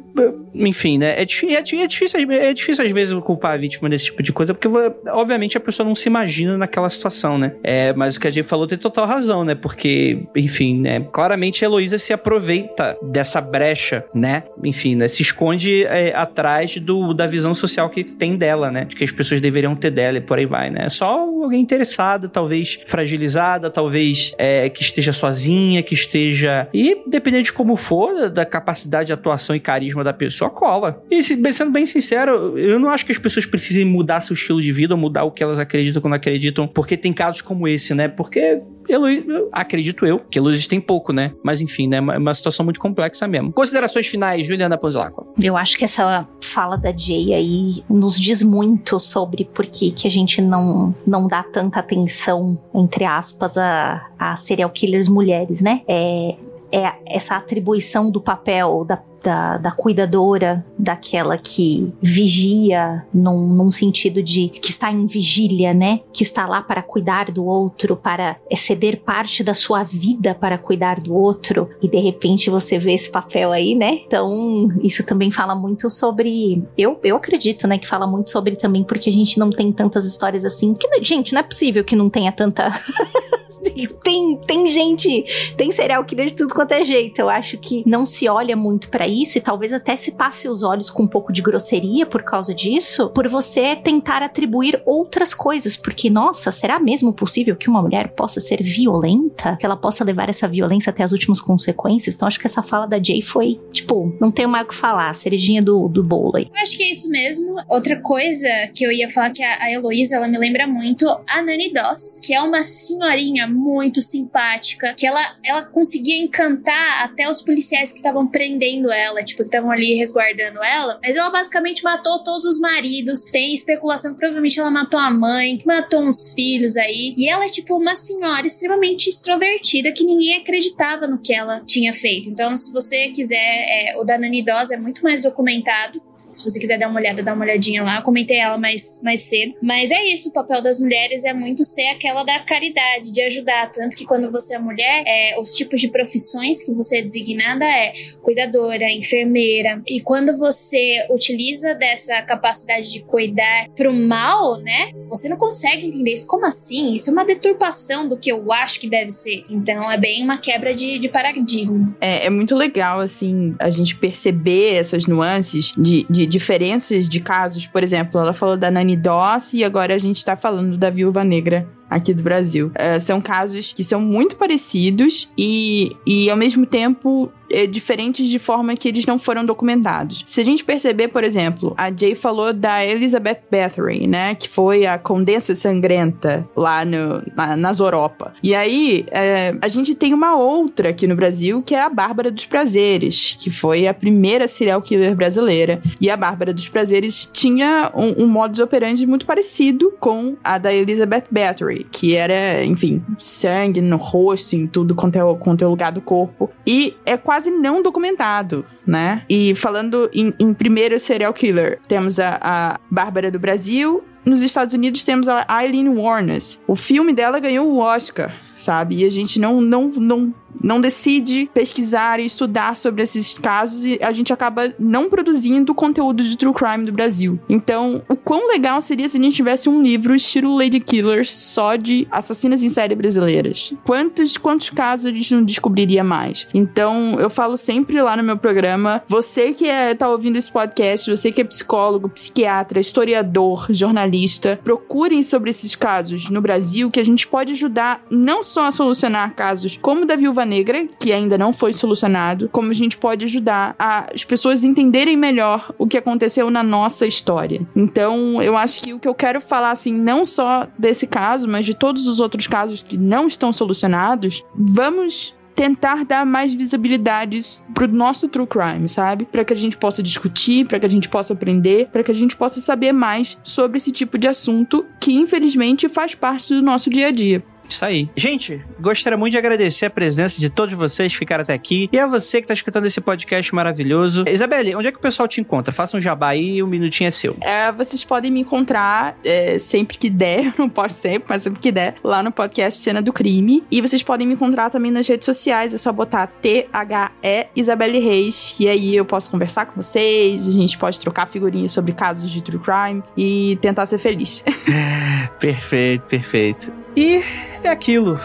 enfim, né? É, é, é difícil, é difícil às vezes culpar a vítima desse tipo de coisa, porque obviamente a pessoa não se imagina naquela situação, né? É, mas o que a gente falou tem total razão, né? Porque, enfim, né? Claramente a Heloísa se aproveita dessa brecha, né? Enfim, né? Se esconde é, atrás do, da visão social que tem dela, né? De que as pessoas deveriam ter dela e por aí vai, né? Só alguém interessado, talvez fragilizada, talvez é, que esteja sozinha, que esteja. E dependendo de como for, da- da capacidade de atuação e carisma da pessoa, cola. E se- sendo bem sincero, eu não acho que as pessoas precisem mudar seu estilo de vida ou mudar o que elas acreditam quando acreditam, porque tem casos como esse, né? Porque Heloísa, acredito eu, que Heloísa tem pouco, né? Mas enfim, né? É uma- uma situação muito complexa mesmo. Considerações finais, Juliana Ponzilacqua. Eu acho que essa fala da Jay aí nos diz muito sobre por que, que a gente não, não dá tanta atenção, entre aspas, a, a serial killers mulheres, né? É, é essa atribuição do papel da, da, da cuidadora, daquela que vigia num, num sentido de que está em vigília, né? Que está lá para cuidar do outro, para ceder parte da sua vida para cuidar do outro, e de repente você vê esse papel aí, né? Então, isso também fala muito sobre. Eu, eu acredito, né? Que fala muito sobre também porque a gente não tem tantas histórias assim. Que, gente, não é possível que não tenha tanta. tem, tem gente, tem serial killer de tudo quanto é jeito. Eu acho que não se olha muito pra isso e talvez até se passe os olhos com um pouco de grosseria por causa disso, por você tentar atribuir outras coisas. Porque, nossa, será mesmo possível que uma mulher possa ser violenta? Que ela possa levar essa violência até as últimas consequências? Então, acho que essa fala da Jay foi, tipo, não tenho mais o que falar, a cerejinha do, do bolo aí. Eu acho que é isso mesmo. Outra coisa que eu ia falar que a, a Heloísa, ela me lembra muito a Nani Doss, que é uma senhorinha muito simpática, que ela, ela conseguia encantar até os policiais que estavam prendendo ela, tipo, que estavam ali resguardando ela. Mas ela basicamente matou todos os maridos. Tem especulação que provavelmente ela matou a mãe, que matou uns filhos aí. E ela é, tipo, uma senhora extremamente extrovertida que ninguém acreditava no que ela tinha feito. Então, se você quiser, é, o da Nani Doss é muito mais documentado. Se você quiser dar uma olhada, dá uma olhadinha lá. Eu comentei ela mais, mais cedo. Mas é isso, o papel das mulheres é muito ser aquela da caridade, de ajudar. Tanto que quando você é mulher, é, os tipos de profissões que você é designada é cuidadora, enfermeira. E quando você utiliza dessa capacidade de cuidar pro mal, né? Você não consegue entender isso. Como assim? Isso é uma deturpação do que eu acho que deve ser. Então é bem uma quebra de, de paradigma. É, é muito legal, assim, a gente perceber essas nuances de, de diferenças de casos. Por exemplo, ela falou da Nani Doss e agora a gente tá falando da Viúva Negra aqui do Brasil. É, são casos que são muito parecidos e, e ao mesmo tempo, é, diferentes de forma que eles não foram documentados. Se a gente perceber, por exemplo, a Jay falou da Elizabeth Bathory, né? Que foi a Condessa Sangrenta lá no, na, nas Europa. E aí, é, a gente tem uma outra aqui no Brasil, que é a Bárbara dos Prazeres, que foi a primeira serial killer brasileira. E a Bárbara dos Prazeres tinha um, um modus operandi muito parecido com a da Elizabeth Bathory, que era, enfim, sangue no rosto, em tudo quanto é, quanto é lugar do corpo. E é quase não documentado, né? E falando em, em primeiro serial killer, temos a, a Bárbara do Brasil nos Estados Unidos temos a Eileen Warnes. O filme dela ganhou o Oscar, sabe? E a gente não, não, não não decide pesquisar e estudar sobre esses casos e a gente acaba não produzindo conteúdo de true crime do Brasil. Então, o quão legal seria se a gente tivesse um livro estilo Lady Killers só de assassinas em série brasileiras? Quantos quantos casos a gente não descobriria mais? Então, eu falo sempre lá no meu programa, você que é, tá ouvindo esse podcast, você que é psicólogo, psiquiatra, historiador, jornalista, procurem sobre esses casos no Brasil que a gente pode ajudar não só a solucionar casos como da Viúva Negra, que ainda não foi solucionado, como a gente pode ajudar as pessoas entenderem melhor o que aconteceu na nossa história. Então, eu acho que o que eu quero falar, assim, não só desse caso, mas de todos os outros casos que não estão solucionados, vamos tentar dar mais visibilidades pro nosso true crime, sabe? Para que a gente possa discutir, para que a gente possa aprender, para que a gente possa saber mais sobre esse tipo de assunto que infelizmente faz parte do nosso dia a dia. Isso aí. Gente, gostaria muito de agradecer a presença de todos vocês que ficaram até aqui e a você que está escutando esse podcast maravilhoso. Isabelle, onde é que o pessoal te encontra? Faça um jabá aí, um minutinho é seu. É, vocês podem me encontrar é, sempre que der, não posso sempre, mas sempre que der, lá no podcast Cena do Crime. E vocês podem me encontrar também nas redes sociais, é só botar T-H-E Isabelle Reis, e aí eu posso conversar com vocês, a gente pode trocar figurinhas sobre casos de true crime e tentar ser feliz. perfeito, perfeito. E é aquilo.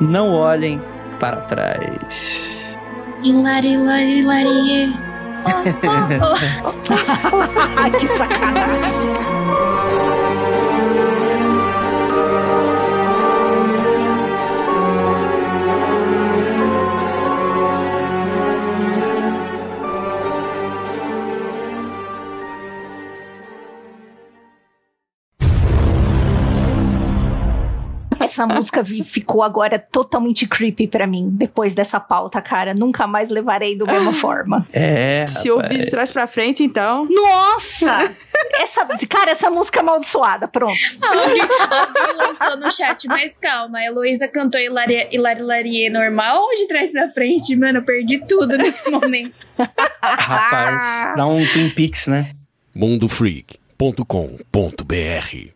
Não olhem para trás. Hilari, hilari, hilari. Oh, oh, oh. que sacanagem. Essa música ficou agora totalmente creepy para mim, depois dessa pauta, cara. Nunca mais levarei da mesma forma. É. Se ouvir de trás pra frente, então. Nossa! essa, cara, essa música é amaldiçoada, pronto. Alguém, alguém lançou no chat, mas calma, a Heloísa cantou Hilari Hilari normal ou de trás pra frente? Mano, eu perdi tudo nesse momento. Rapaz, dá um Twin Peaks, né? mundofreak.com.br